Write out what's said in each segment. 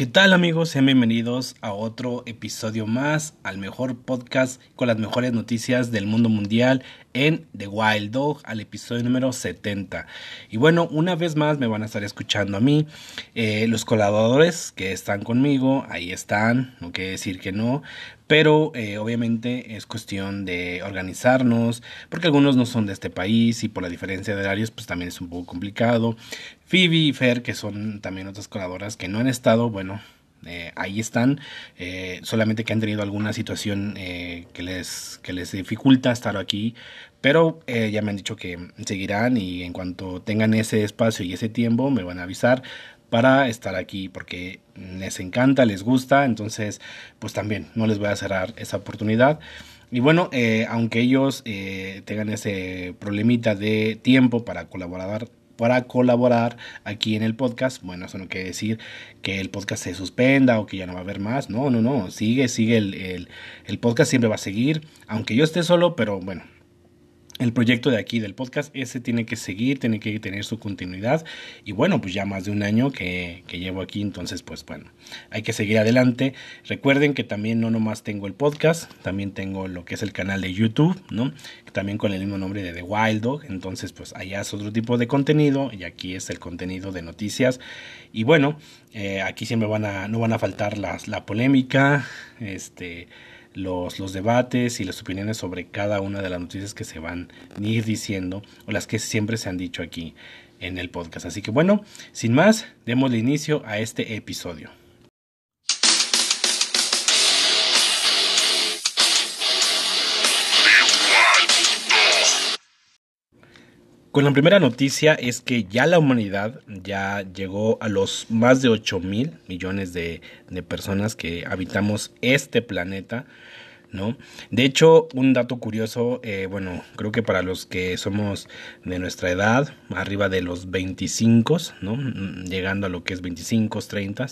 ¿Qué tal amigos? Sean bienvenidos a otro episodio más, al mejor podcast con las mejores noticias del mundo mundial en The Wild Dog, al episodio número 70. Y bueno, una vez más me van a estar escuchando a mí. Eh, los colaboradores que están conmigo, ahí están, no quiere decir que no, pero eh, obviamente es cuestión de organizarnos, porque algunos no son de este país y por la diferencia de horarios pues también es un poco complicado. Phoebe y Fer, que son también otras colaboradoras que no han estado, bueno, eh, ahí están, eh, solamente que han tenido alguna situación que, les, que les dificulta estar aquí, pero ya me han dicho que seguirán y en cuanto tengan ese espacio y ese tiempo me van a avisar para estar aquí porque les encanta, les gusta, entonces pues también no les voy a cerrar esa oportunidad. Y bueno, eh, aunque ellos eh, tengan ese problemita de tiempo para colaborar, para colaborar aquí en el podcast, bueno, eso no quiere decir que el podcast se suspenda o que ya no va a haber más, no, no, no, sigue, sigue el, el podcast siempre va a seguir, aunque yo esté solo, pero bueno, el proyecto de aquí del podcast, ese tiene que seguir, tiene que tener su continuidad. Y bueno, pues ya más de un año que, llevo aquí, entonces pues bueno, hay que seguir adelante. Recuerden que también no nomás tengo el podcast, también tengo lo que es el canal de YouTube, ¿no? También con el mismo nombre de The Wild Dog. Entonces pues allá es otro tipo de contenido y aquí es el contenido de noticias. Y bueno, eh, aquí siempre van a, no van a faltar las, la polémica, este los, los debates y las opiniones sobre cada una de las noticias que se van a ir diciendo o las que siempre se han dicho aquí en el podcast. Así que bueno, sin más, démosle inicio a este episodio. Con la primera noticia es que ya la humanidad ya llegó a los más de 8 mil millones de, personas que habitamos este planeta. ¿No? De hecho, un dato curioso, eh, bueno, creo que para los que somos de nuestra edad, arriba de los 25, ¿no? Llegando a lo que es 25, 30.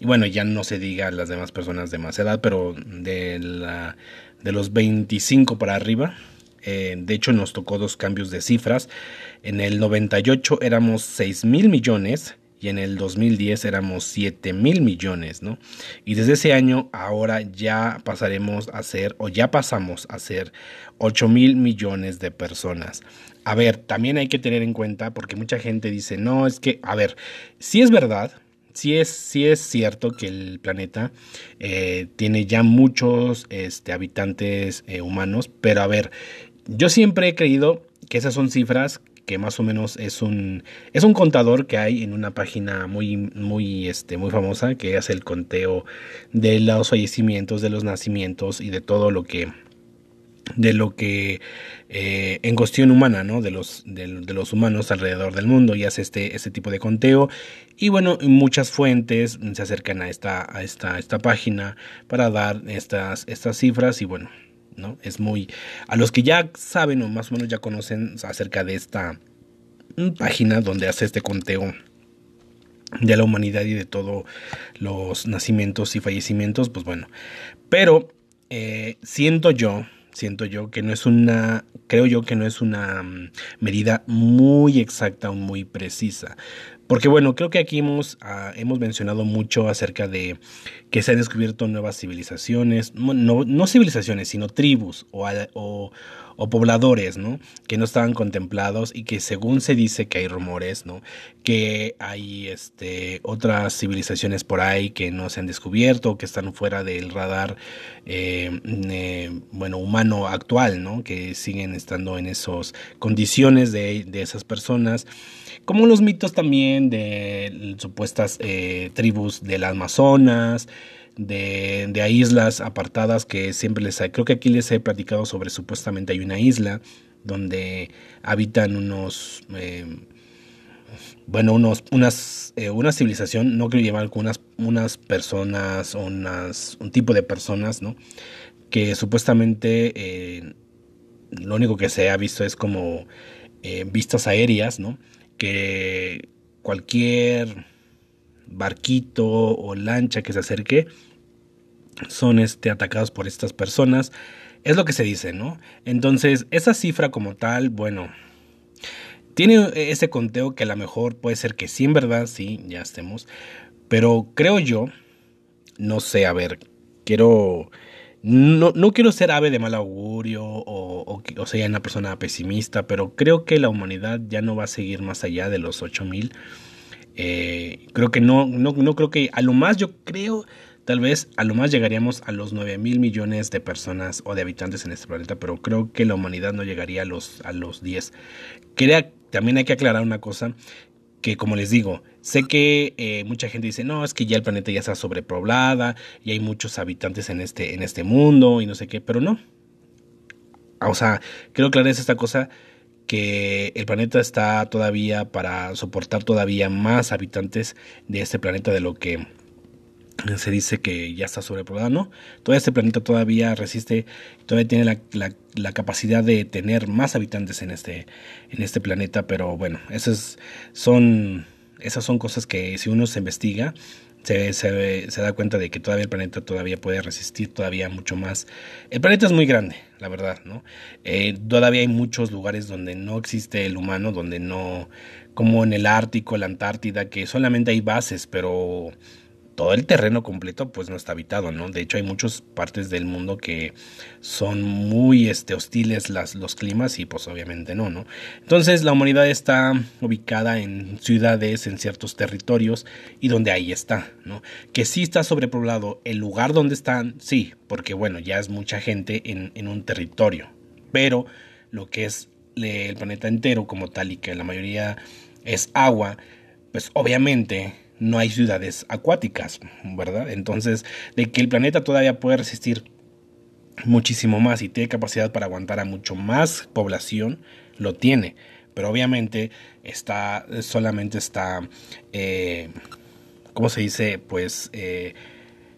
Y bueno, ya no se diga las demás personas de más edad, pero de, la, de los 25 para arriba, eh, de hecho, nos tocó dos cambios de cifras. En el 98 éramos 6 mil millones y en el 2010 éramos 7 mil millones, ¿no? Y desde ese año ahora ya pasaremos a ser, o ya pasamos a ser 8 mil millones de personas. A ver, también hay que tener en cuenta, porque mucha gente dice, no, es que, a ver, si es verdad, sí es, es cierto que el planeta eh, tiene ya muchos este, habitantes eh, humanos, pero a ver, yo siempre he creído que esas son cifras que más o menos es un es un contador que hay en una página muy muy este muy famosa que hace el conteo de los fallecimientos, de los nacimientos y de todo lo que de lo que eh, en cuestión humana, ¿no? De los, de, los humanos alrededor del mundo y hace este, este tipo de conteo. Y bueno, muchas fuentes se acercan a esta, a esta, esta página para dar estas, estas cifras y bueno, ¿no? Es muy... A los que ya saben o más o menos ya conocen acerca de esta página donde hace este conteo de la humanidad y de todos los nacimientos y fallecimientos, pues bueno. Pero eh, siento yo, siento yo que no es una, creo yo que no es una mm, medida muy exacta o muy precisa. Porque bueno, creo que aquí hemos, ah, hemos mencionado mucho acerca de que se han descubierto nuevas civilizaciones, no, no civilizaciones, sino tribus o, o, o pobladores, ¿no? Que no estaban contemplados y que según se dice que hay rumores, ¿no? Que hay este, otras civilizaciones por ahí que no se han descubierto, que están fuera del radar, eh, eh, bueno, humano actual, ¿no? Que siguen estando en esas condiciones de, esas personas, como los mitos también de supuestas eh, tribus del Amazonas, de, de islas apartadas que siempre les hay. Creo que aquí les he platicado sobre supuestamente hay una isla donde habitan unos... Eh, bueno, unos, unas, eh, una civilización, no quiero llamar unas, unas personas, unas, un tipo de personas, ¿no? Que supuestamente eh, lo único que se ha visto es como vistas aéreas, ¿no? Que cualquier barquito o lancha que se acerque son este, atacados por estas personas. Es lo que se dice, ¿no? Entonces, esa cifra como tal, bueno, tiene ese conteo que a lo mejor puede ser que sí, en verdad, sí, ya estemos. Pero creo yo, no sé, a ver, quiero... No, no quiero ser ave de mal augurio o, o, sea una persona pesimista, pero creo que la humanidad ya no va a seguir más allá de los 8000. Eh, creo que no, no, no creo que a lo más yo creo Tal vez a lo más llegaríamos a los 9 mil millones de personas o de habitantes en este planeta, pero creo que la humanidad no llegaría a los, a los 10. también hay que aclarar una cosa, que como les digo, sé que eh, mucha gente dice, no, es que ya el planeta ya está sobrepoblada y hay muchos habitantes en este, en este mundo y no sé qué, pero no. O sea, quiero aclarar esta cosa que el planeta está todavía para soportar todavía más habitantes de este planeta de lo que se dice que ya está sobrepoblado, ¿no? Todo este planeta todavía resiste, todavía tiene la, capacidad de tener más habitantes en este, en este planeta, pero bueno, esas son, esas son cosas que si uno se investiga, se, se, se, da cuenta de que todavía el planeta todavía puede resistir todavía mucho más. El planeta es muy grande, la verdad, ¿no? Eh, todavía hay muchos lugares donde no existe el humano, donde no, como en el Ártico, la Antártida, que solamente hay bases, pero todo el terreno completo pues no está habitado, ¿no? De hecho hay muchas partes del mundo que son muy este, hostiles las, los climas y pues obviamente no, ¿no? Entonces la humanidad está ubicada en ciudades, en ciertos territorios y donde ahí está, ¿no? Que sí está sobrepoblado el lugar donde están, sí, porque bueno, ya es mucha gente en, en un territorio, pero lo que es el planeta entero como tal y que la mayoría es agua, pues obviamente no hay ciudades acuáticas, ¿verdad? Entonces, de que el planeta todavía puede resistir muchísimo más y tiene capacidad para aguantar a mucho más población, lo tiene. Pero obviamente está, solamente está, eh, ¿cómo se dice? Pues, eh,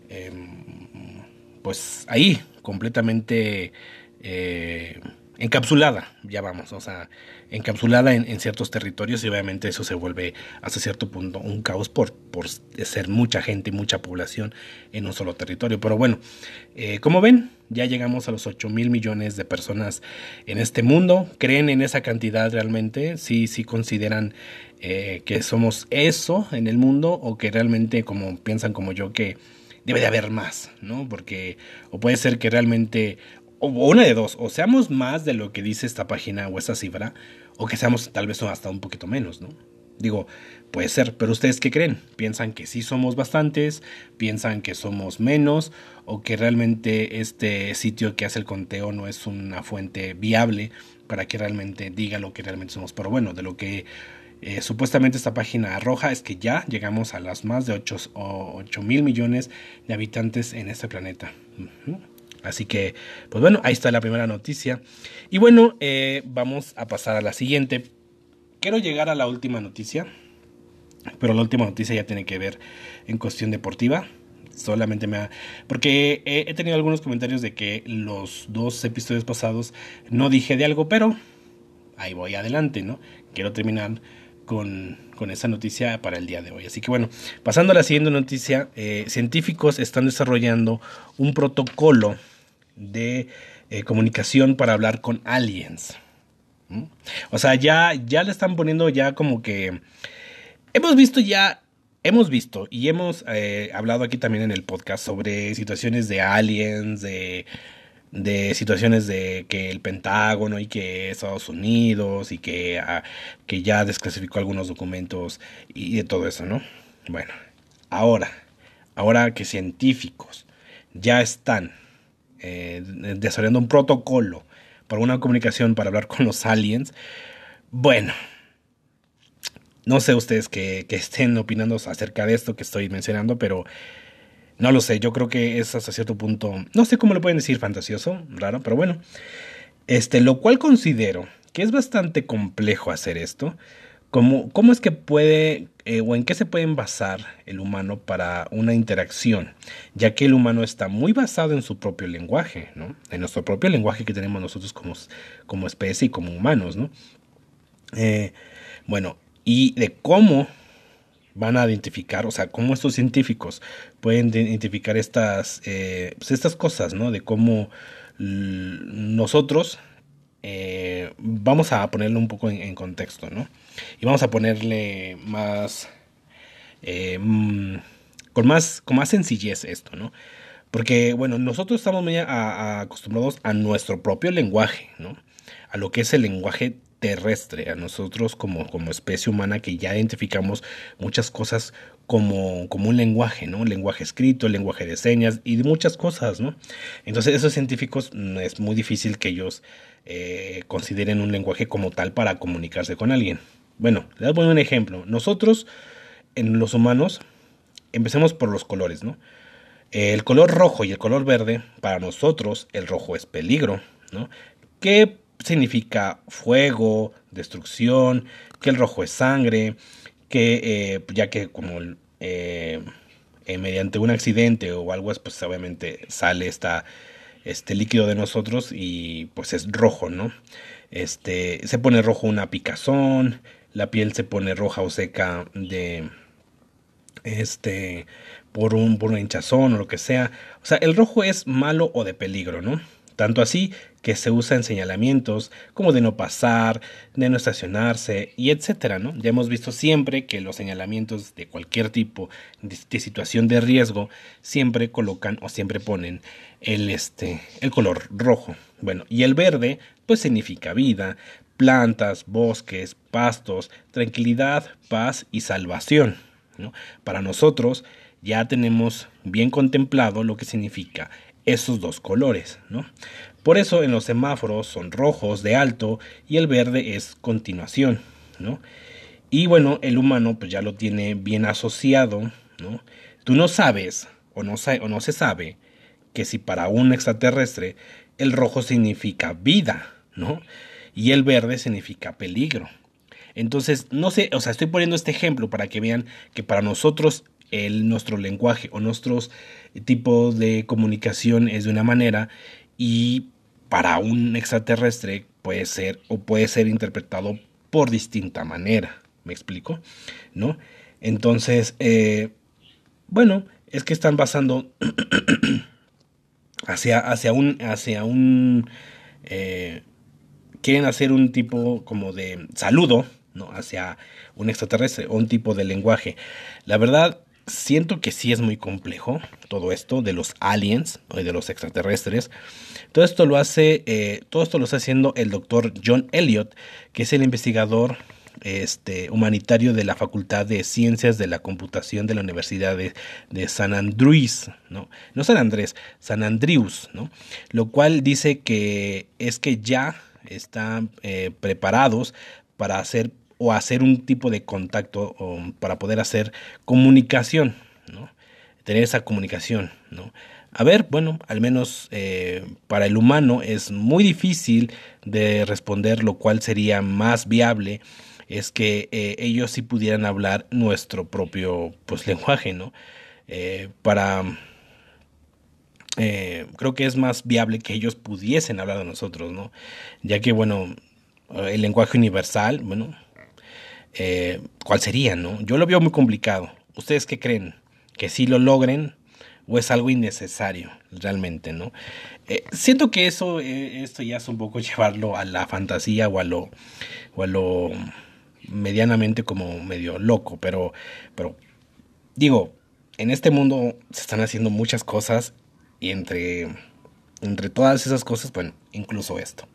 em, pues ahí, completamente eh, encapsulada, ya vamos, o sea, encapsulada en, ciertos territorios y obviamente eso se vuelve hasta cierto punto un caos por, por ser mucha gente, mucha población en un solo territorio. Pero bueno, eh, como ven, ya llegamos a los 8 mil millones de personas en este mundo. ¿Creen en esa cantidad realmente? ¿Sí, sí consideran eh, que somos eso en el mundo o que realmente como piensan como yo que debe de haber más, ¿no? Porque o puede ser que realmente o una de dos, o seamos más de lo que dice esta página o esta cifra, o que seamos tal vez hasta un poquito menos, ¿no? Digo, puede ser, pero ustedes qué creen? ¿Piensan que sí somos bastantes? ¿Piensan que somos menos? ¿O que realmente este sitio que hace el conteo no es una fuente viable para que realmente diga lo que realmente somos? Pero bueno, de lo que eh, supuestamente esta página arroja es que ya llegamos a las más de 8, mil millones de habitantes en este planeta. Así que, pues bueno, ahí está la primera noticia. Y bueno, eh, vamos a pasar a la siguiente. Quiero llegar a la última noticia, pero la última noticia ya tiene que ver en cuestión deportiva. Solamente me ha... Porque he, tenido algunos comentarios de que los dos episodios pasados no dije de algo, pero ahí voy adelante, ¿no? Quiero terminar con, con, esa noticia para el día de hoy. Así que bueno, pasando a la siguiente noticia, eh, científicos están desarrollando un protocolo de eh, comunicación para hablar con aliens. O sea, ya, ya le están poniendo ya como que... Hemos visto ya, hemos visto y hemos eh, hablado aquí también en el podcast sobre situaciones de aliens, de, de situaciones de que el Pentágono y que Estados Unidos y que, ah, que ya desclasificó algunos documentos y de todo eso, ¿no? Bueno, ahora, ahora que científicos ya están eh, desarrollando un protocolo para una comunicación para hablar con los aliens. Bueno, no sé ustedes que, estén opinando acerca de esto que estoy mencionando, pero no lo sé. Yo creo que es hasta cierto punto, no sé cómo le pueden decir, fantasioso, raro, pero bueno. Este, lo cual considero que es bastante complejo hacer esto. ¿Cómo, cómo es que puede eh, o en qué se puede basar el humano para una interacción, ya que el humano está muy basado en su propio lenguaje, ¿no? en nuestro propio lenguaje que tenemos nosotros como, como especie y como humanos. ¿no? Eh, bueno, y de cómo van a identificar, o sea, cómo estos científicos pueden identificar estas, eh, pues estas cosas, ¿no? De cómo nosotros vamos a ponerlo un poco en contexto, ¿no? Y vamos a ponerle más... Eh, mm, con más, con más sencillez esto, ¿no? Porque, bueno, nosotros estamos acostumbrados a nuestro propio lenguaje, ¿no? A lo que es el lenguaje terrestre, a nosotros como, como especie humana que ya identificamos muchas cosas como, como un lenguaje, ¿no? Lenguaje escrito, lenguaje de señas y de muchas cosas, ¿no? Entonces esos científicos mm, es muy difícil que ellos eh, consideren un lenguaje como tal para comunicarse con alguien. Bueno, les voy a poner un ejemplo. Nosotros, en los humanos, empecemos por los colores, ¿no? El color rojo y el color verde, para nosotros el rojo es peligro, ¿no? ¿Qué significa fuego, destrucción, que el rojo es sangre, que eh, ya que como eh, eh, mediante un accidente o algo, pues obviamente sale esta, este líquido de nosotros y pues es rojo, ¿no? Este, se pone rojo una picazón, la piel se pone roja o seca de este por un por una hinchazón o lo que sea. O sea, el rojo es malo o de peligro, ¿no? Tanto así que se usa en señalamientos como de no pasar, de no estacionarse y etcétera, ¿no? Ya hemos visto siempre que los señalamientos de cualquier tipo de, situación de riesgo siempre colocan o siempre ponen el este el color rojo. Bueno, y el verde pues significa vida, plantas, bosques, pastos, tranquilidad, paz y salvación. ¿no? Para nosotros ya tenemos bien contemplado lo que significa esos dos colores, ¿no? Por eso en los semáforos son rojos de alto y el verde es continuación, ¿no? Y bueno, el humano pues ya lo tiene bien asociado, ¿no? Tú no sabes o no, o no se sabe que si para un extraterrestre el rojo significa vida, ¿no? Y el verde significa peligro. Entonces, no sé, o sea, estoy poniendo este ejemplo para que vean que para nosotros el, nuestro lenguaje o nuestros tipos de comunicación es de una manera y para un extraterrestre puede ser o puede ser interpretado por distinta manera. ¿Me explico? ¿No? Entonces, eh, bueno, es que están basando hacia, hacia un, hacia un, eh, quieren hacer un tipo como de saludo, ¿no? Hacia un extraterrestre o un tipo de lenguaje. La verdad, siento que sí es muy complejo todo esto de los aliens o de los extraterrestres. Todo esto lo hace, eh, todo esto lo está haciendo el doctor John Elliot, que es el investigador este, humanitario de la Facultad de Ciencias de la Computación de la Universidad de, San Andrés, ¿no? no San Andrés, San Andrews, ¿no? lo cual dice que es que ya están eh, preparados para hacer o hacer un tipo de contacto para poder hacer comunicación, ¿no? Tener esa comunicación. A ver, bueno, al menos eh, para el humano es muy difícil de responder, lo cual sería más viable es que eh, ellos sí pudieran hablar nuestro propio pues lenguaje, ¿no? Eh, para creo que es más viable que ellos pudiesen hablar de nosotros, ¿no? Ya que bueno, el lenguaje universal, bueno, eh, cuál sería, ¿no? Yo lo veo muy complicado. ¿Ustedes qué creen? ¿Que sí lo logren o es algo innecesario realmente, ¿no? Eh, siento que eso, eh, esto ya es un poco llevarlo a la fantasía o a lo, o a lo medianamente como medio loco, pero, pero digo, en este mundo se están haciendo muchas cosas y entre, entre todas esas cosas, bueno, incluso esto.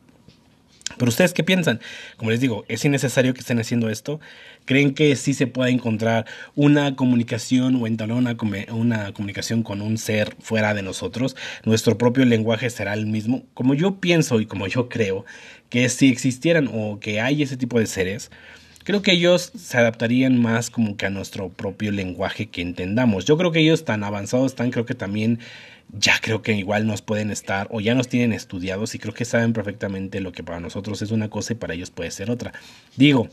Pero ustedes qué piensan? Como les digo, ¿es innecesario que estén haciendo esto? ¿Creen que sí se puede encontrar una comunicación o entablar una, una comunicación con un ser fuera de nosotros? ¿Nuestro propio lenguaje será el mismo? Como yo pienso y como yo creo que si existieran o que hay ese tipo de seres, creo que ellos se adaptarían más como que a nuestro propio lenguaje que entendamos. Yo creo que ellos tan avanzados están, creo que también ya creo que igual nos pueden estar o ya nos tienen estudiados y creo que saben perfectamente lo que para nosotros es una cosa y para ellos puede ser otra. Digo,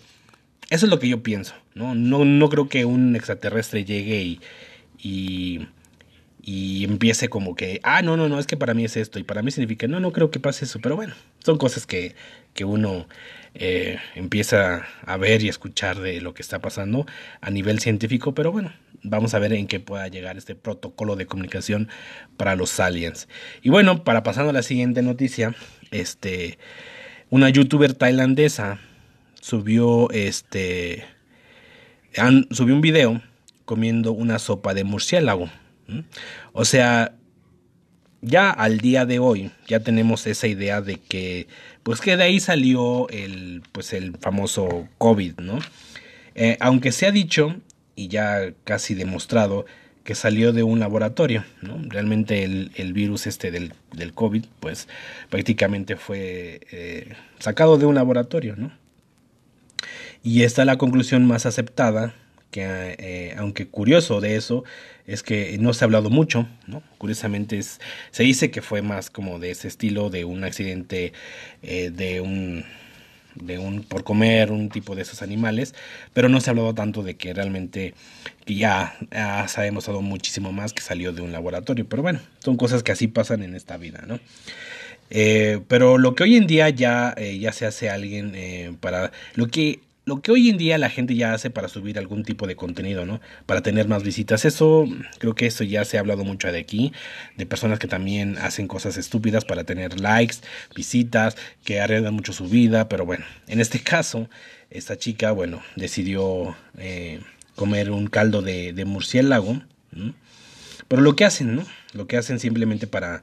eso es lo que yo pienso, ¿no? No, no creo que un extraterrestre llegue y, y, empiece como que, ah, no, no, no, es que para mí es esto y para mí significa, no, no creo que pase eso, pero bueno, son cosas que, que uno eh, empieza a ver y escuchar de lo que está pasando a nivel científico, pero bueno, vamos a ver en qué pueda llegar este protocolo de comunicación para los aliens. Y bueno, para pasando a la siguiente noticia, este, una youtuber tailandesa subió este, subió un video comiendo una sopa de murciélago. O sea, ya al día de hoy ya tenemos esa idea de que pues que de ahí salió el pues el famoso COVID, ¿no? Eh, aunque se ha dicho y ya casi demostrado que salió de un laboratorio, ¿no? Realmente el, virus este del, del, COVID, pues prácticamente fue eh, sacado de un laboratorio, ¿no? Y esta es la conclusión más aceptada, que eh, aunque curioso de eso, es que no se ha hablado mucho, ¿no? Curiosamente es, se dice que fue más como de ese estilo, de un accidente, eh, de un de un por comer un tipo de esos animales, pero no se ha hablado tanto de que realmente que ya, se ha demostrado muchísimo más que salió de un laboratorio, pero bueno, son cosas que así pasan en esta vida, ¿no? Eh, pero lo que hoy en día ya, eh, ya se hace alguien para lo que lo que hoy en día la gente ya hace para subir algún tipo de contenido, ¿no? Para tener más visitas. Eso, creo que eso ya se ha hablado mucho de aquí, de personas que también hacen cosas estúpidas para tener likes, visitas, que arriesgan mucho su vida, pero bueno, en este caso, esta chica, bueno, decidió eh, comer un caldo de, murciélago, pero lo que hacen, ¿no? Lo que hacen simplemente para,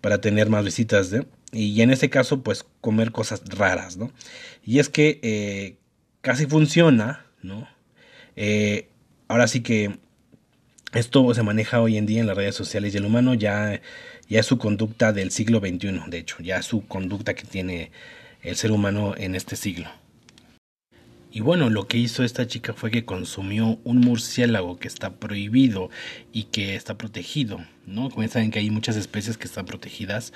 para tener más visitas, ¿no? Y en este caso, pues comer cosas raras, ¿no? Y es que eh, casi funciona, ¿no? Eh, ahora sí que esto se maneja hoy en día en las redes sociales y el humano ya, ya es su conducta del siglo XXI, de hecho, ya es su conducta que tiene el ser humano en este siglo. Y bueno, lo que hizo esta chica fue que consumió un murciélago que está prohibido y que está protegido, ¿no? Como saben que hay muchas especies que están protegidas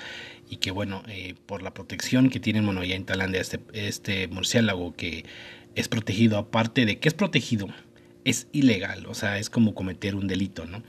y que bueno, eh, por la protección que tienen, bueno, ya en Tailandia este, este murciélago que es protegido, aparte de que es protegido, es ilegal, o sea, es como cometer un delito, ¿no?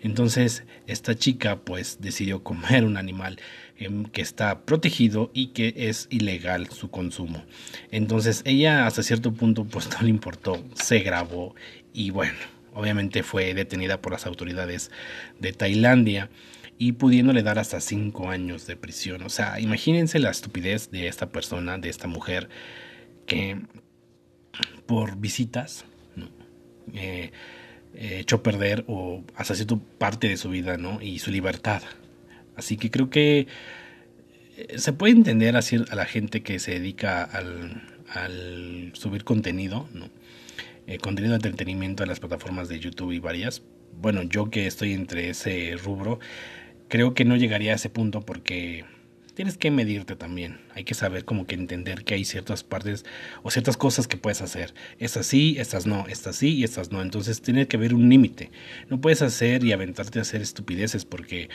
Entonces, esta chica pues decidió comer un animal em, que está protegido y que es ilegal su consumo. Entonces, ella hasta cierto punto pues no le importó, se grabó y bueno, obviamente fue detenida por las autoridades de Tailandia y pudiéndole dar hasta cinco años de prisión. O sea, imagínense la estupidez de esta persona, de esta mujer que por visitas, ¿no? Eh, eh, perder o hasta cierto parte de su vida ¿no? y su libertad. Así que creo que eh, se puede entender así a la gente que se dedica al, al subir contenido, ¿no? contenido de entretenimiento a las plataformas de YouTube y varias. Bueno, yo que estoy entre ese rubro, creo que no llegaría a ese punto porque tienes que medirte también. Hay que saber como que entender que hay ciertas partes o ciertas cosas que puedes hacer. Estas sí, estas no, estas sí y estas no. Entonces tiene que haber un límite. No puedes hacer y aventarte a hacer estupideces porque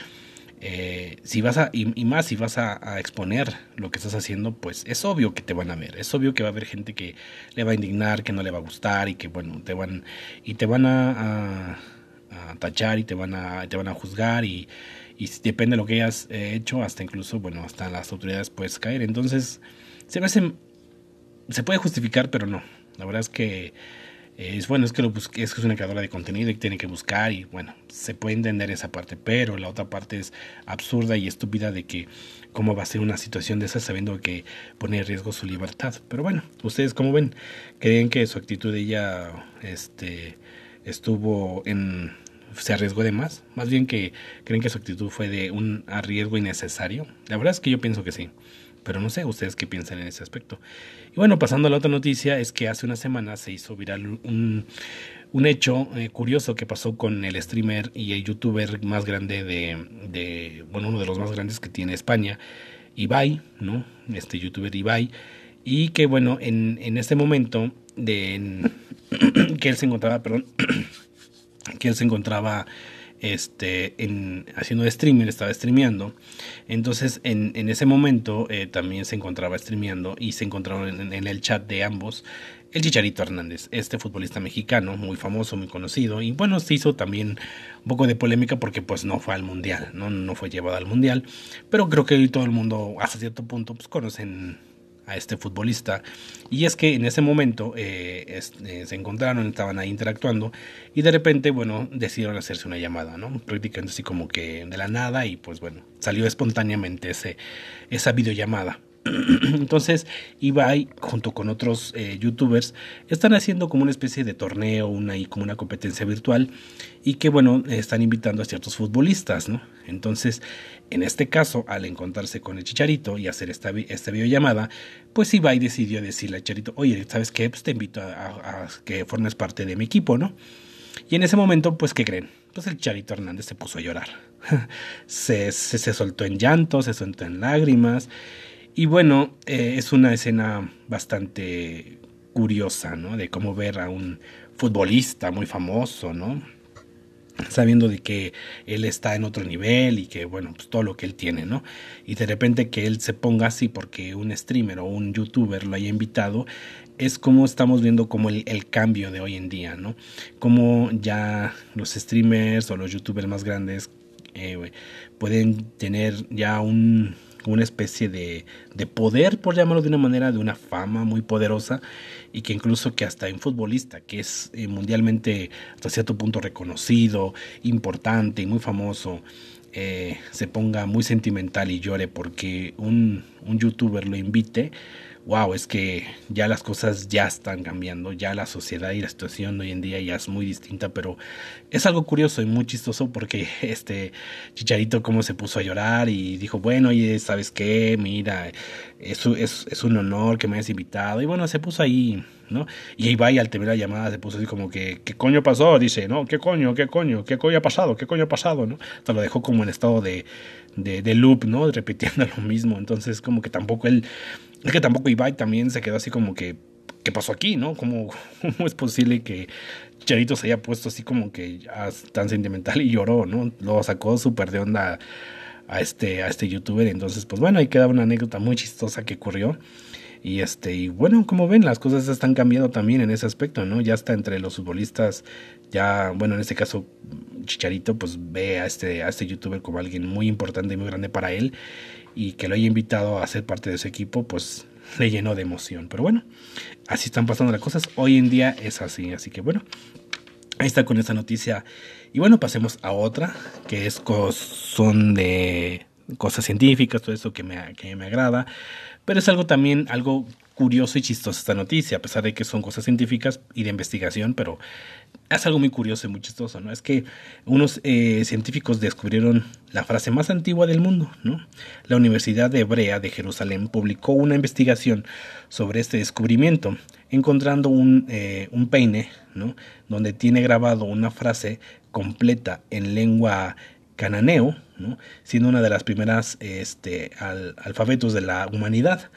eh, si vas a, y, más si vas a, exponer lo que estás haciendo, pues es obvio que te van a ver. Es obvio que va a haber gente que le va a indignar, que no le va a gustar y que bueno, te van, y te van a, a, a tachar y te van a, te van a juzgar y y depende de lo que hayas eh, hecho, hasta incluso, bueno, hasta las autoridades puedes caer. Entonces, se me se puede justificar, pero no. La verdad es que es bueno, es que, es que es una creadora de contenido y tiene que buscar y bueno, se puede entender esa parte, pero la otra parte es absurda y estúpida de que cómo va a ser una situación de esa sabiendo que pone en riesgo su libertad. Pero bueno, ustedes como ven, creen que su actitud de ella este estuvo en se arriesgó de más. Más bien que creen que su actitud fue de un arriesgo innecesario. La verdad es que yo pienso que sí. Pero no sé ustedes qué piensan en ese aspecto. Y bueno, pasando a la otra noticia, es que hace una semana se hizo viral un, un hecho eh, curioso que pasó con el streamer y el youtuber más grande de, de, bueno, uno de los más grandes que tiene España, Ibai, ¿no? Este youtuber Ibai. Y que bueno, en, en este momento de que él se encontraba, perdón, que él se encontraba este, en, haciendo streaming, estaba streameando. Entonces, en, ese momento eh, también se encontraba streameando y se encontraron en, en, el chat de ambos el Chicharito Hernández, este futbolista mexicano, muy famoso, muy conocido. Y bueno, se hizo también un poco de polémica porque pues no fue al Mundial, no, no fue llevado al Mundial. Pero creo que hoy todo el mundo, hasta cierto punto, pues conocen a este futbolista. Y es que en ese momento eh, eh, se encontraron, estaban ahí interactuando y de repente, bueno, decidieron hacerse una llamada, ¿no? Prácticamente así como que de la nada y pues bueno, salió espontáneamente ese, esa videollamada. Entonces, Ibai, junto con otros eh, youtubers, están haciendo como una especie de torneo, una y como una competencia virtual, y que bueno, están invitando a ciertos futbolistas, ¿no? Entonces, en este caso, al encontrarse con el Chicharito y hacer esta, esta videollamada, pues Ibai decidió decirle a Chicharito, oye, ¿sabes qué? Pues te invito a, que formes parte de mi equipo, ¿no? Y en ese momento, pues, ¿qué creen? Pues el Charito Hernández se puso a llorar. se, se, soltó en llanto, se soltó en lágrimas. Y bueno, eh, es una escena bastante curiosa, ¿no? De cómo ver a un futbolista muy famoso, ¿no? sabiendo de que él está en otro nivel y que bueno, pues todo lo que él tiene, ¿no? Y de repente que él se ponga así porque un streamer o un youtuber lo haya invitado, es como estamos viendo como el, cambio de hoy en día, ¿no? Como ya los streamers o los youtubers más grandes eh, pueden tener ya un, una especie de, de, poder, por llamarlo de una manera, de una fama muy poderosa y que incluso que hasta un futbolista que es eh, mundialmente hasta cierto punto reconocido, importante y muy famoso, eh, se ponga muy sentimental y llore porque un, un youtuber lo invite, wow, es que ya las cosas ya están cambiando, ya la sociedad y la situación hoy en día ya es muy distinta, pero es algo curioso y muy chistoso porque este Chicharito como se puso a llorar y dijo, bueno, oye, ¿sabes qué? Mira, es, es, es un honor que me hayas invitado y bueno, se puso ahí, Y y al terminar la llamada se puso así como que, ¿qué coño pasó? Dice, ¿no? ¿Qué coño? ¿Qué coño? ¿Qué coño ha pasado? ¿Qué coño ha pasado? ¿no? Entonces lo dejó como en estado de, de, de loop, ¿no? Repitiendo lo mismo, entonces como que tampoco él es que tampoco Ibai también se quedó así como que, ¿qué pasó aquí, no? ¿Cómo, cómo es posible que Charito se haya puesto así como que tan sentimental y lloró, ¿no? Lo sacó súper de onda a este, a este youtuber. Entonces, pues bueno, ahí queda una anécdota muy chistosa que ocurrió. Y este, y bueno, como ven, las cosas están cambiando también en ese aspecto, ¿no? Ya está entre los futbolistas, ya, bueno, en este caso, Chicharito, pues ve a este, a este youtuber como alguien muy importante y muy grande para él y que lo haya invitado a ser parte de ese equipo, pues le llenó de emoción. Pero bueno, así están pasando las cosas. Hoy en día es así. Así que bueno, ahí está con esta noticia. Y bueno, pasemos a otra, que es son de cosas científicas, todo eso que me, que me agrada. Pero es algo también, algo curioso y chistoso esta noticia, a pesar de que son cosas científicas y de investigación, pero es algo muy curioso y muy chistoso, ¿no? Es que unos eh, científicos descubrieron la frase más antigua del mundo, ¿no? La Universidad Hebrea de Jerusalén publicó una investigación sobre este descubrimiento, encontrando un, eh, un peine, ¿no? Donde tiene grabado una frase completa en lengua cananeo, ¿no? siendo una de las primeras este, alfabetos de la humanidad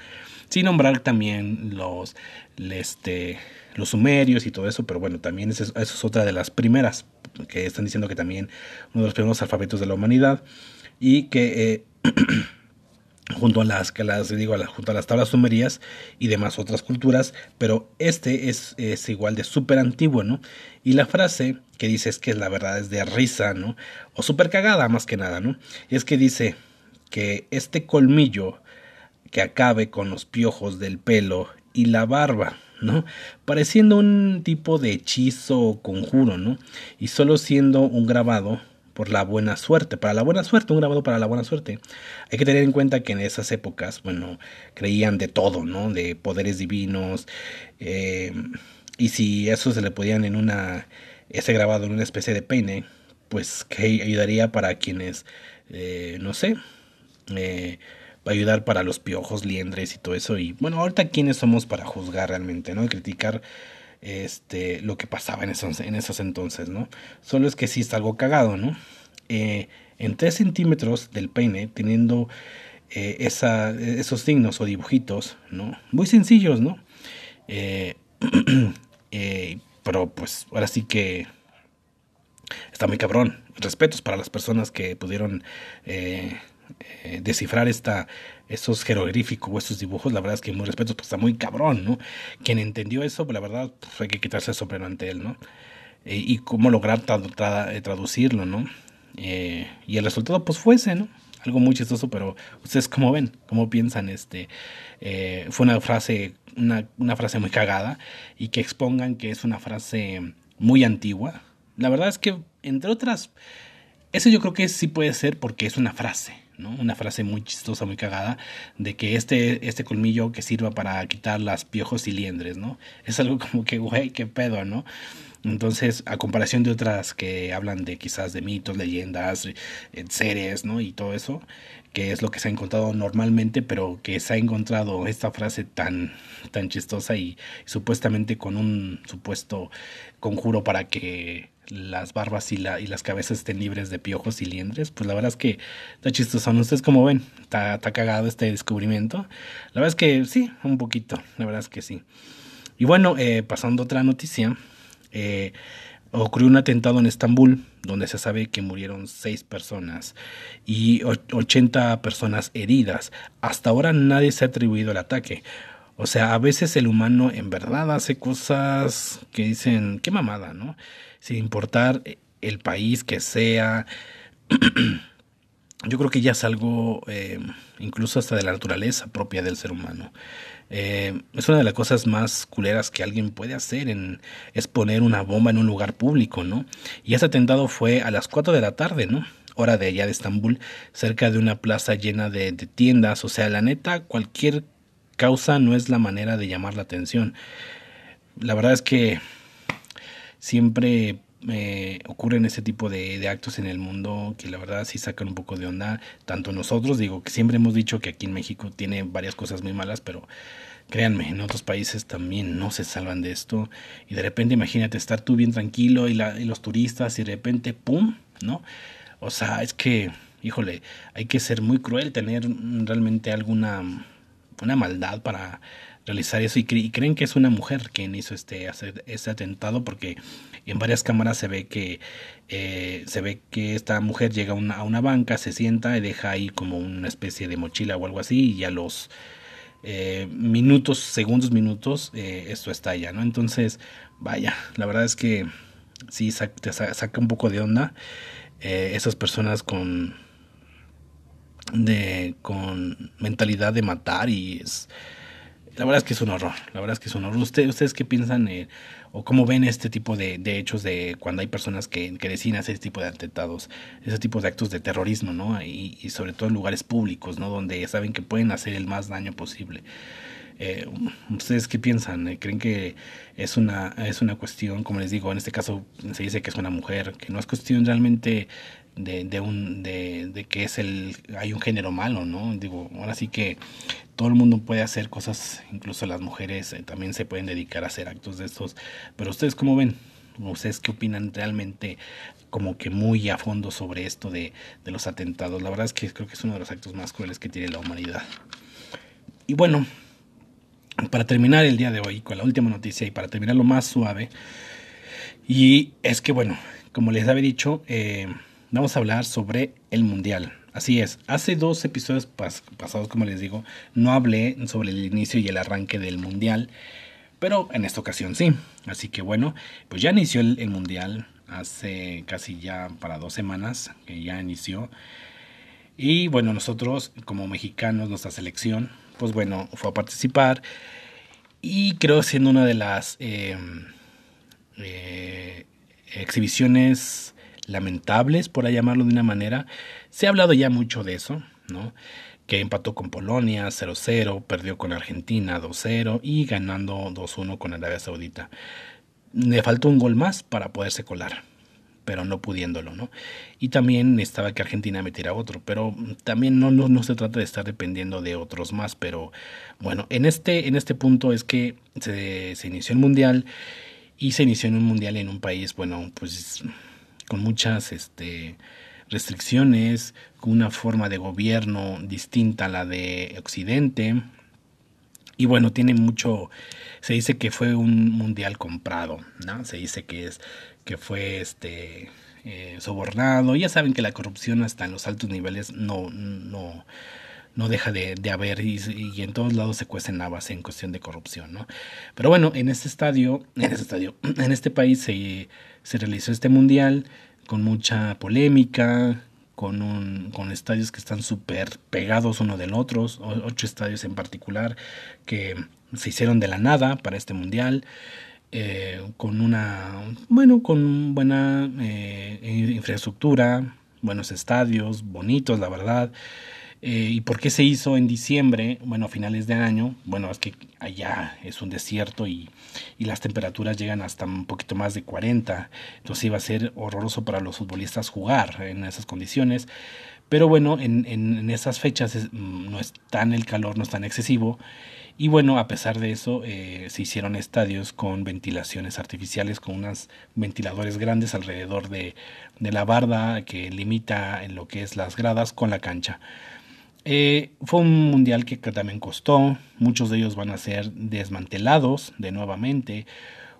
sin nombrar también los, este, los sumerios y todo eso, pero bueno, también eso, es otra de las primeras, que están diciendo que también uno de los primeros alfabetos de la humanidad, y que eh, junto a las, que digo, junto a las tablas sumerias y demás otras culturas, pero este es, es igual de súper antiguo, ¿no? Y la frase que dice es que la verdad es de risa, ¿no? O súper cagada más que nada, ¿no? Y es que dice que este colmillo que acabe con los piojos del pelo y la barba, ¿no? Pareciendo un tipo de hechizo o conjuro, ¿no? Y solo siendo un grabado por la buena suerte, para la buena suerte, un grabado para la buena suerte. Hay que tener en cuenta que en esas épocas, bueno, creían de todo, ¿no? De poderes divinos, eh, y si eso se le podían en una, ese grabado en una especie de peine, pues que ayudaría para quienes, eh, no sé, eh, va a ayudar para los piojos, liendres y todo eso. Y bueno, ahorita quiénes somos para juzgar realmente, ¿no? Criticar este, lo que pasaba en esos, en esos entonces, ¿no? Solo es que sí está algo cagado, ¿no? Eh, en 3 centímetros del peine, teniendo eh, esa, esos signos o dibujitos, ¿no? Muy sencillos, ¿no? Eh, pero pues ahora sí que está muy cabrón. Respetos para las personas que pudieron descifrar esta, esos jeroglíficos o estos dibujos, la verdad es que muy respeto, pues está muy cabrón, ¿no? Quien entendió eso, pues la verdad, pues hay que quitarse el sombrero ante él, ¿no? Eh, y cómo lograr eh, traducirlo, ¿no? y el resultado, pues fue ese, ¿no? Algo muy chistoso, pero ustedes cómo ven, cómo piensan, este, fue una frase, una, una frase muy cagada y que expongan que es una frase muy antigua. La verdad es que, entre otras, eso yo creo que sí puede ser porque es una frase, Una frase muy chistosa, muy cagada, de que este, este colmillo que sirva para quitar las piojos y liendres, ¿no? Es algo como que, güey, qué pedo, ¿no? Entonces, a comparación de otras que hablan de quizás de mitos, leyendas, eh, seres, ¿no? Y todo eso, que es lo que se ha encontrado normalmente, pero que se ha encontrado esta frase tan, tan chistosa y, supuestamente con un supuesto conjuro para que las barbas y, la, y las cabezas estén libres de piojos y liendres, pues la verdad es que está chistoso. Ustedes como ven, está, está cagado este descubrimiento. La verdad es que sí, un poquito, la verdad es que sí. Y bueno, eh, pasando a otra noticia, eh, ocurrió un atentado en Estambul donde se sabe que murieron seis personas y 80 personas heridas. Hasta ahora nadie se ha atribuido el ataque. O sea, a veces el humano en verdad hace cosas que dicen, qué mamada, ¿no? Sin importar el país que sea. Yo creo que ya es algo eh, incluso hasta de la naturaleza propia del ser humano. Eh, es una de las cosas más culeras que alguien puede hacer en, es poner una bomba en un lugar público, ¿no? Y ese atentado fue a las 4 de la tarde, ¿no? Hora de allá de Estambul, cerca de una plaza llena de, tiendas. O sea, la neta, cualquier causa no es la manera de llamar la atención. La verdad es que siempre eh, ocurren ese tipo de, de, actos en el mundo que la verdad sí sacan un poco de onda, tanto nosotros, digo que siempre hemos dicho que aquí en México tiene varias cosas muy malas, pero créanme, en otros países también no se salvan de esto y de repente imagínate estar tú bien tranquilo y, la, y los turistas y de repente, ¡pum!, ¿no? O sea, es que, híjole, hay que ser muy cruel, tener realmente alguna una maldad para realizar eso y, creen que es una mujer quien hizo este, este atentado porque en varias cámaras se ve que eh, se ve que esta mujer llega a una, a una, banca, se sienta y deja ahí como una especie de mochila o algo así y a los eh, minutos, segundos, minutos, eh, esto estalla, ¿no? Entonces, vaya, la verdad es que sí te saca un poco de onda esas personas con de con mentalidad de matar y es la verdad es que es un horror, la verdad es que es un horror. ¿Ustedes, ustedes qué piensan eh, o cómo ven este tipo de, de, hechos de cuando hay personas que, que deciden hacer este tipo de atentados, ese tipo de actos de terrorismo, ¿no? Y, y, sobre todo en lugares públicos, ¿no? Donde saben que pueden hacer el más daño posible. Eh, ¿Ustedes qué piensan? Eh, ¿Creen que es una, es una cuestión, como les digo, en este caso se dice que es una mujer, que no es cuestión realmente de, de un de, de, que es el hay un género malo no digo ahora sí que todo el mundo puede hacer cosas incluso las mujeres eh, también se pueden dedicar a hacer actos de estos. Pero ustedes cómo ven ustedes qué opinan realmente como que muy a fondo sobre esto de, de los atentados la verdad es que creo que es uno de los actos más crueles que tiene la humanidad. Y bueno para terminar el día de hoy con la última noticia y para terminar lo más suave y es que bueno como les había dicho eh, vamos a hablar sobre el Mundial. Así es, hace dos episodios pasados, como les digo, no hablé sobre el inicio y el arranque del Mundial, pero en esta ocasión sí. Así que bueno, pues ya inició el, Mundial hace casi ya para dos semanas que ya inició. Y bueno, nosotros como mexicanos, nuestra selección, pues bueno, fue a participar y creo siendo una de las eh, eh, exhibiciones lamentables, por llamarlo de una manera. Se ha hablado ya mucho de eso, ¿no? Que empató con Polonia 0-0, perdió con Argentina 2-0 y ganando 2-1 con Arabia Saudita. Le faltó un gol más para poderse colar, pero no pudiéndolo, ¿no? Y también estaba que Argentina metiera otro, pero también no, no, no, se trata de estar dependiendo de otros más, pero bueno, en este, en este punto es que se, se inició el Mundial y se inició en un Mundial en un país, bueno, pues con muchas este, restricciones, con una forma de gobierno distinta a la de Occidente. Y bueno, tiene mucho, se dice que fue un mundial comprado, ¿no? Se dice que es, que fue este eh, sobornado. Ya saben que la corrupción hasta en los altos niveles no, no, no deja de, de haber y, en todos lados se cuecen habas en cuestión de corrupción, ¿no? Pero bueno, en este estadio, en este estadio, en este país se se realizó este mundial con mucha polémica, con, un, con estadios que están súper pegados uno del otro, ocho estadios en particular que se hicieron de la nada para este mundial. Eh, con una bueno con buena eh, infraestructura buenos estadios, bonitos, la verdad. Eh, ¿Y por qué se hizo en diciembre? Bueno, a finales de año. Bueno, es que allá es un desierto y, y, las temperaturas llegan hasta un poquito más de 40. Entonces iba a ser horroroso para los futbolistas jugar en esas condiciones. Pero bueno, en, esas fechas mm, no es tan el calor, no es tan excesivo. Y bueno, a pesar de eso, eh, se hicieron estadios con ventilaciones artificiales, con unos ventiladores grandes alrededor de, de la barda que limita en lo que es las gradas con la cancha. Eh, fue un mundial que, también costó, muchos de ellos van a ser desmantelados de nuevamente,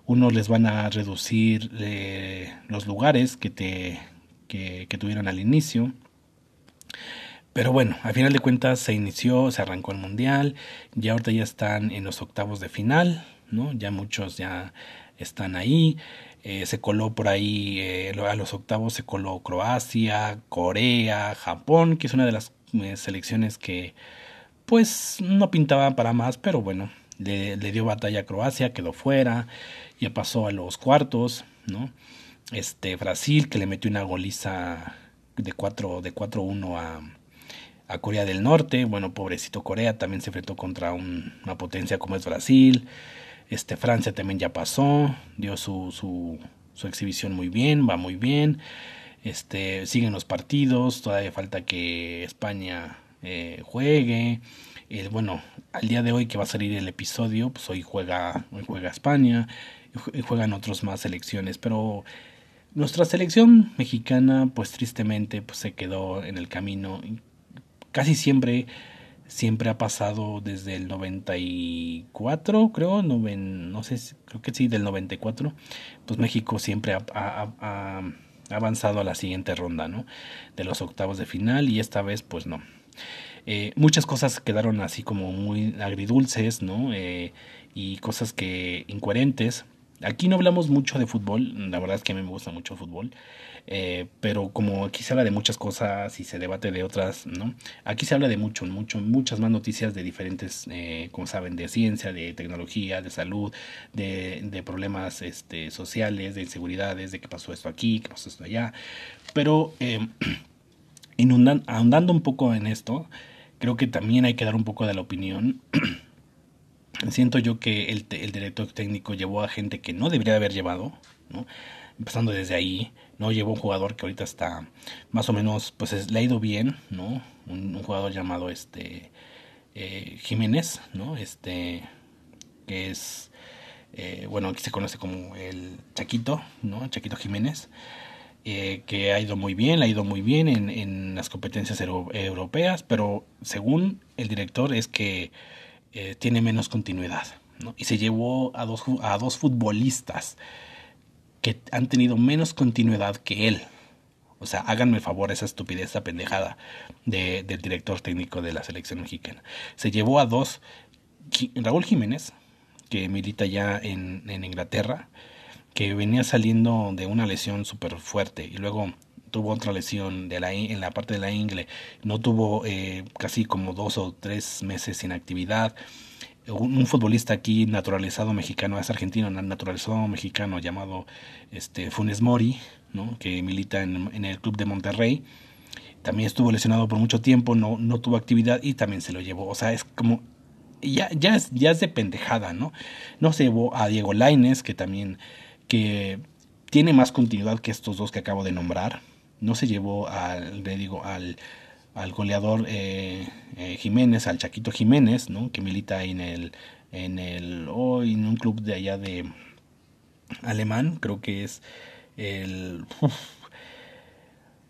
unos les van a reducir eh, los lugares que, te, que, que tuvieron al inicio. Pero bueno, al final de cuentas se inició, se arrancó el mundial, ya ahorita ya están en los octavos de final, ¿no? Ya muchos ya están ahí. Eh, se coló por ahí a los octavos se coló Croacia, Corea, Japón, que es una de las selecciones que pues no pintaba para más, pero bueno, le, dio batalla a Croacia, quedó fuera, ya pasó a los cuartos, ¿no? Este Brasil que le metió una goliza de 4 de 4-1 a, a Corea del Norte, bueno, pobrecito Corea también se enfrentó contra una potencia como es Brasil. Este Francia también ya pasó, dio su, su, su exhibición muy bien, va muy bien. Este, siguen los partidos, todavía falta que España eh, juegue. Eh, bueno, al día de hoy que va a salir el episodio, pues hoy juega, juega España y juegan otros más selecciones, pero nuestra selección mexicana, pues tristemente, pues se quedó en el camino. Casi siempre, siempre ha pasado desde el 94, creo, no sé, creo que sí, del 94, pues México siempre ha avanzado a la siguiente ronda, ¿no? De los octavos de final y esta vez pues no. Eh, muchas cosas quedaron así como muy agridulces, ¿no? Eh, y cosas que incoherentes. Aquí no hablamos mucho de fútbol, la verdad es que a mí me gusta mucho fútbol, eh, pero como aquí se habla de muchas cosas y se debate de otras, ¿no? Aquí se habla de mucho, mucho, muchas más noticias de diferentes, eh, como saben, de ciencia, de tecnología, de salud, de, problemas este, sociales, de inseguridades, de qué pasó esto aquí, qué pasó esto allá, pero eh, ahondando un poco en esto, creo que también hay que dar un poco de la opinión siento yo que el, el, director técnico llevó a gente que no debería haber llevado, ¿no? empezando desde ahí, ¿no? Llevó un jugador que ahorita está más o menos, pues le ha ido bien, ¿no? Un, jugador llamado este eh, Jiménez, ¿no? Este, que es, eh, bueno, aquí se conoce como el Chaquito, ¿no? Chaquito Jiménez. Eh, que ha ido muy bien, le ha ido muy bien en, en las competencias europeas, pero según el director es que eh, tiene menos continuidad. Y se llevó a dos, a dos futbolistas que han tenido menos continuidad que él. O sea, háganme el favor esa estupidez, esa pendejada de, del director técnico de la selección mexicana. Se llevó a dos, Raúl Jiménez, que milita ya en, en Inglaterra, que venía saliendo de una lesión súper fuerte y luego tuvo otra lesión en la parte de la ingle, no tuvo eh, casi como dos o tres meses sin actividad. Un, futbolista aquí naturalizado mexicano, es argentino, naturalizado mexicano llamado este, Funes Mori, ¿no? que milita en, en el club de Monterrey. También estuvo lesionado por mucho tiempo, no, no tuvo actividad y también se lo llevó. O sea, es como ya, ya, es, ya es de pendejada, ¿no? No se llevó a Diego Laines, que también que tiene más continuidad que estos dos que acabo de nombrar no se llevó al, le digo, al, al goleador eh, eh, Jiménez, al Chaquito Jiménez, ¿no? que milita en el, en el, hoy en un club de allá de alemán, creo que es el,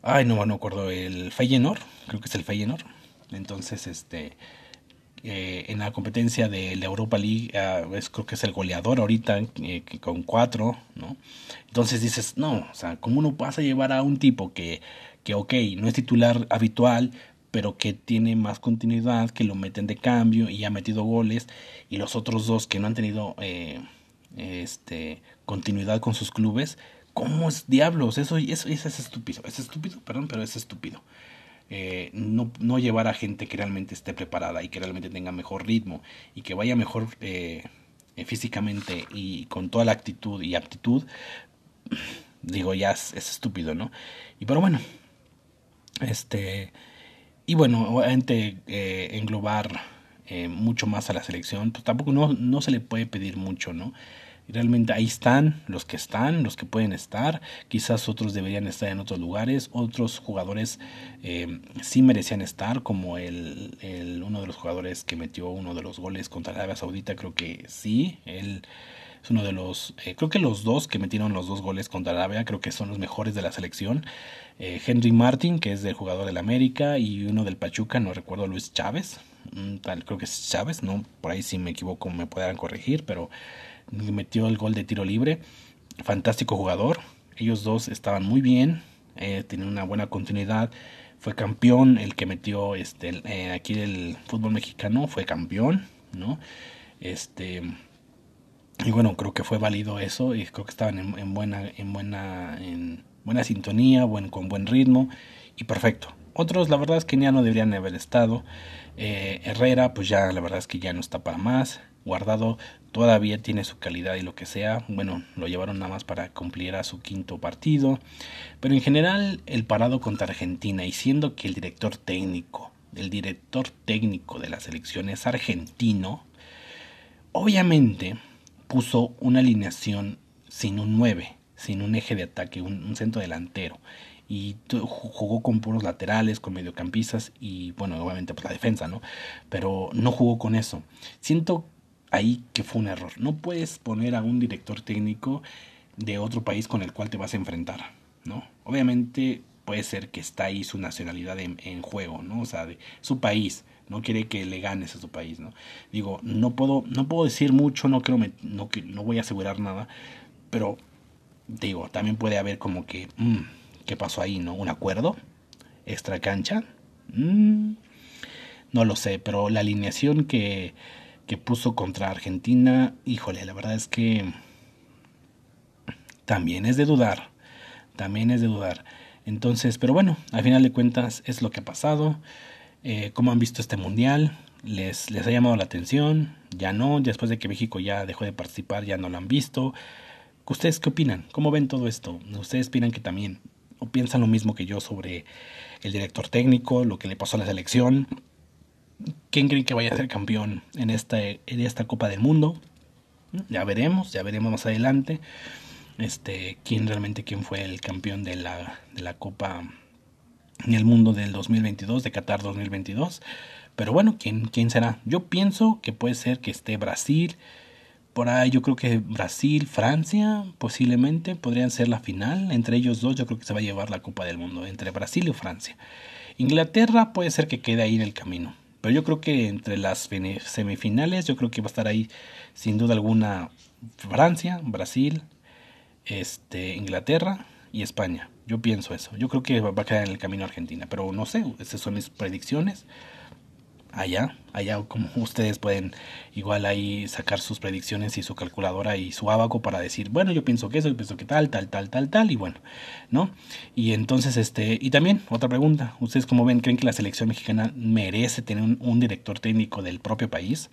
ay no, no acuerdo, el Feyenoord, creo que es el Feyenoord, entonces este, eh, en la competencia de la Europa League ah, es, creo que es el goleador ahorita eh, con cuatro, ¿no? Entonces dices, no, o sea, ¿cómo uno vas a llevar a un tipo que, que, ok, no es titular habitual, pero que tiene más continuidad, que lo meten de cambio y ha metido goles, y los otros dos que no han tenido eh, este, continuidad con sus clubes, ¿cómo es diablos? Eso, eso, eso es estúpido, es estúpido, perdón, pero es estúpido. Eh, no, no, llevar a gente que realmente esté preparada y que realmente tenga mejor ritmo y que vaya mejor eh, eh, físicamente y con toda la actitud y aptitud, digo, ya es, estúpido, ¿no? Y pero bueno, Este, y bueno, obviamente eh, englobar eh, mucho más a la selección, pues tampoco no, no se le puede pedir mucho, ¿no? Realmente ahí están los que están, los que pueden estar. Quizás otros deberían estar en otros lugares. Otros jugadores eh, sí merecían estar, como el, el, uno de los jugadores que metió uno de los goles contra Arabia Saudita. Creo que sí. Él es uno de los. Eh, creo que los dos que metieron los dos goles contra Arabia, creo que son los mejores de la selección. Eh, Henry Martin, que es del jugador del América, y uno del Pachuca, no recuerdo, Luis Chávez. Tal, creo que es Chávez, ¿no? Por ahí si me equivoco me puedan corregir, pero metió el gol de tiro libre. Fantástico jugador. Ellos dos estaban muy bien, eh, tienen una buena continuidad. Fue campeón, el que metió este, eh, aquí el fútbol mexicano fue campeón, ¿no? Este, y bueno, creo que fue válido eso y creo que estaban en, buena, en buena, en buena sintonía, buen, con buen ritmo y perfecto. Otros, la verdad es que ya no deberían haber estado. Eh, Herrera, pues ya la verdad es que ya no está para más. Guardado todavía tiene su calidad y lo que sea. Bueno, lo llevaron nada más para cumplir a su quinto partido. Pero en general, el parado contra Argentina y siendo que el director técnico, el director técnico de la selección es argentino, obviamente puso una alineación sin un 9, sin un eje de ataque, un, centro delantero y jugó con puros laterales, con mediocampistas y bueno, obviamente pues la defensa, ¿no? Pero no jugó con eso. Siento ahí que fue un error. No puedes poner a un director técnico de otro país con el cual te vas a enfrentar, ¿no? Obviamente puede ser que está ahí su nacionalidad en, juego, ¿no? O sea, su país, no quiere que le ganes a su país, ¿no? Digo, no puedo, no puedo decir mucho, no creo, no, no voy a asegurar nada, pero digo, también puede haber como que, mm, ¿qué pasó ahí, no? ¿Un acuerdo? ¿Extra cancha? Mm, no lo sé, pero la alineación que que puso contra Argentina, híjole, la verdad es que también es de dudar, también es de dudar. Entonces, pero bueno, al final de cuentas es lo que ha pasado. Eh, ¿Cómo han visto este mundial? ¿Les, ¿Les ha llamado la atención? Ya no, después de que México ya dejó de participar, ya no lo han visto. ¿Ustedes qué opinan? ¿Cómo ven todo esto? ¿Ustedes opinan que también o piensan lo mismo que yo sobre el director técnico, lo que le pasó a la selección? ¿Quién cree que vaya a ser campeón en esta, en esta Copa del Mundo? Ya veremos, ya veremos más adelante. Este, quién realmente quién fue el campeón de la, de la Copa en el mundo del 2022, de Qatar 2022. Pero bueno, ¿quién, ¿quién será? Yo pienso que puede ser que esté Brasil. Por ahí yo creo que Brasil, Francia, posiblemente podrían ser la final. Entre ellos dos yo creo que se va a llevar la Copa del Mundo, entre Brasil y Francia. Inglaterra puede ser que quede ahí en el camino. Pero yo creo que entre las semifinales, yo creo que va a estar ahí sin duda alguna Francia, Brasil, este, Inglaterra y España. Yo pienso eso. Yo creo que va a quedar en el camino Argentina. Pero no sé, esas son mis predicciones allá, allá como ustedes pueden igual ahí sacar sus predicciones y su calculadora y su abaco para decir, bueno, yo pienso que eso, yo pienso que tal, tal, tal, tal, tal, y bueno, ¿no? Y entonces, este, y también, otra pregunta, ¿ustedes como ven, creen que la selección mexicana merece tener un, director técnico del propio país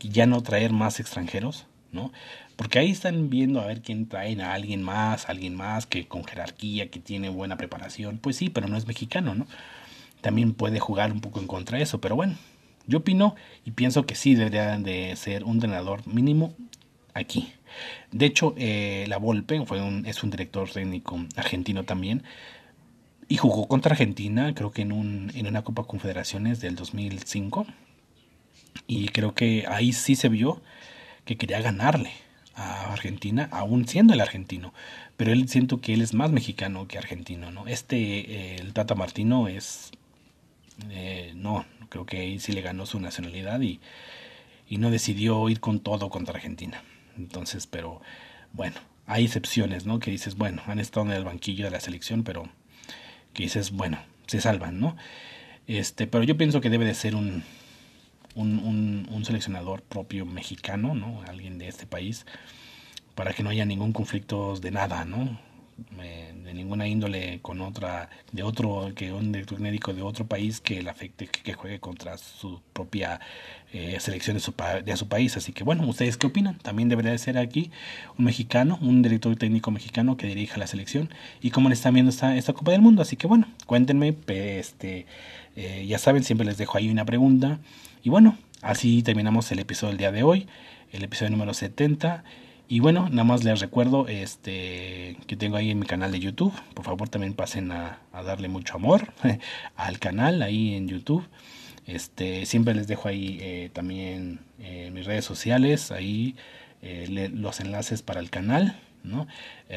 y ya no traer más extranjeros, ¿no? Porque ahí están viendo a ver quién traen a alguien más, alguien más que con jerarquía, que tiene buena preparación, pues sí, pero no es mexicano, ¿no? También puede jugar un poco en contra de eso, pero bueno, yo opino y pienso que sí debería de ser un entrenador mínimo aquí. De hecho, eh, la Volpe fue un, es un director técnico argentino también y jugó contra Argentina, creo que en, un, en una Copa Confederaciones del 2005. Y creo que ahí sí se vio que quería ganarle a Argentina, aún siendo el argentino. Pero él siento que él es más mexicano que argentino, ¿no? Este, eh, el Tata Martino es... Eh, no, creo que ahí sí le ganó su nacionalidad y, y no decidió ir con todo contra Argentina. Entonces, pero bueno, hay excepciones, ¿no? Que dices, bueno, han estado en el banquillo de la selección, pero que dices, bueno, se salvan, ¿no? Este, pero yo pienso que debe de ser un, un, un, seleccionador propio mexicano, ¿no? Alguien de este país, para que no haya ningún conflicto de nada, ¿no? De ninguna índole con otra, de otro, que un director médico de otro país que le afecte que, juegue contra su propia eh, selección de su, de su país. Así que bueno, ¿ustedes qué opinan? También debería de ser aquí un mexicano, un director técnico mexicano que dirija la selección y cómo le están viendo esta, esta Copa del Mundo. Así que bueno, cuéntenme, este, eh, ya saben, siempre les dejo ahí una pregunta. Y bueno, así terminamos el episodio del día de hoy, el episodio número 70. Y bueno, nada más les recuerdo este que tengo ahí en mi canal de YouTube. Por favor también pasen a, darle mucho amor al canal ahí en YouTube. Este, siempre les dejo ahí eh, también eh, mis redes sociales, ahí eh, los enlaces para el canal. ¿No?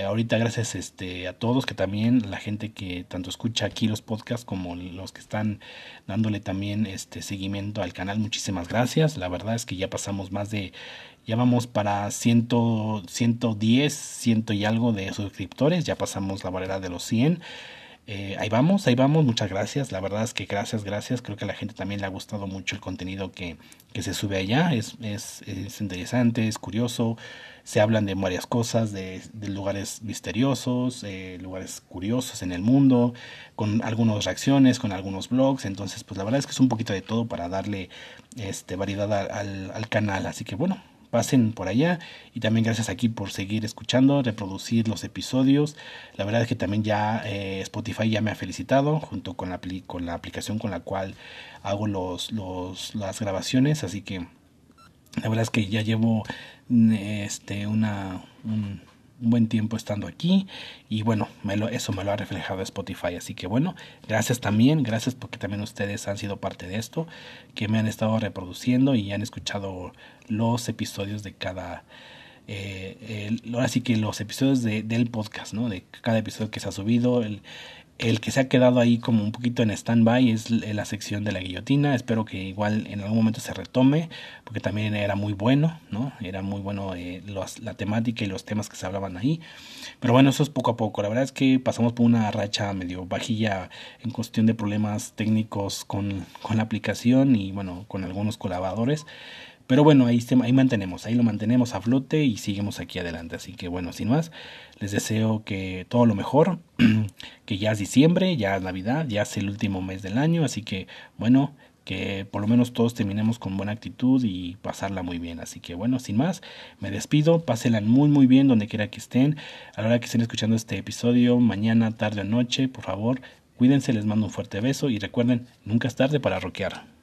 ahorita gracias este, a todos, que también la gente que tanto escucha aquí los podcasts como los que están dándole también este seguimiento al canal, muchísimas gracias. La verdad es que ya pasamos más de ya vamos para 100, 110, ciento y algo de suscriptores. Ya pasamos la barrera de los 100. Eh, ahí vamos, ahí vamos, muchas gracias. La verdad es que gracias, gracias. Creo que a la gente también le ha gustado mucho el contenido que, que se sube allá. Es, es, interesante, es curioso. Se hablan de varias cosas, de, lugares misteriosos, eh, lugares curiosos en el mundo, con algunas reacciones, con algunos blogs. Entonces, pues la verdad es que es un poquito de todo para darle este, variedad al, al canal. Así que bueno, pasen por allá y también gracias aquí por seguir escuchando, reproducir los episodios. La verdad es que también ya eh, Spotify ya me ha felicitado junto con la, con la aplicación con la cual hago los, los, las grabaciones, así que la verdad es que ya llevo este una un buen tiempo estando aquí y bueno, eso me lo ha reflejado Spotify. Así que bueno, gracias también, gracias porque también ustedes han sido parte de esto, que me han estado reproduciendo y han escuchado los episodios de cada... Eh, ahora sí que los episodios de, del podcast, ¿no? De cada episodio que se ha subido, el, el que se ha quedado ahí como un poquito en stand-by es la sección de la guillotina. Espero que igual en algún momento se retome, porque también era muy bueno, ¿no? Era muy bueno eh, la temática y los temas que se hablaban ahí. Pero bueno, eso es poco a poco. La verdad es que pasamos por una racha medio bajilla en cuestión de problemas técnicos con, con la aplicación y bueno, con algunos colaboradores. Pero bueno, ahí, ahí mantenemos, ahí lo mantenemos a flote y seguimos aquí adelante. Así que bueno, sin más, les deseo que todo lo mejor, que ya es diciembre, ya es Navidad, ya es el último mes del año, así que bueno, que por lo menos todos terminemos con buena actitud y pasarla muy bien. Así que bueno, sin más, me despido, pásenla muy muy bien donde quiera que estén. A la hora que estén escuchando este episodio, mañana, tarde o noche, por favor, cuídense, les mando un fuerte beso y recuerden, nunca es tarde para rockear.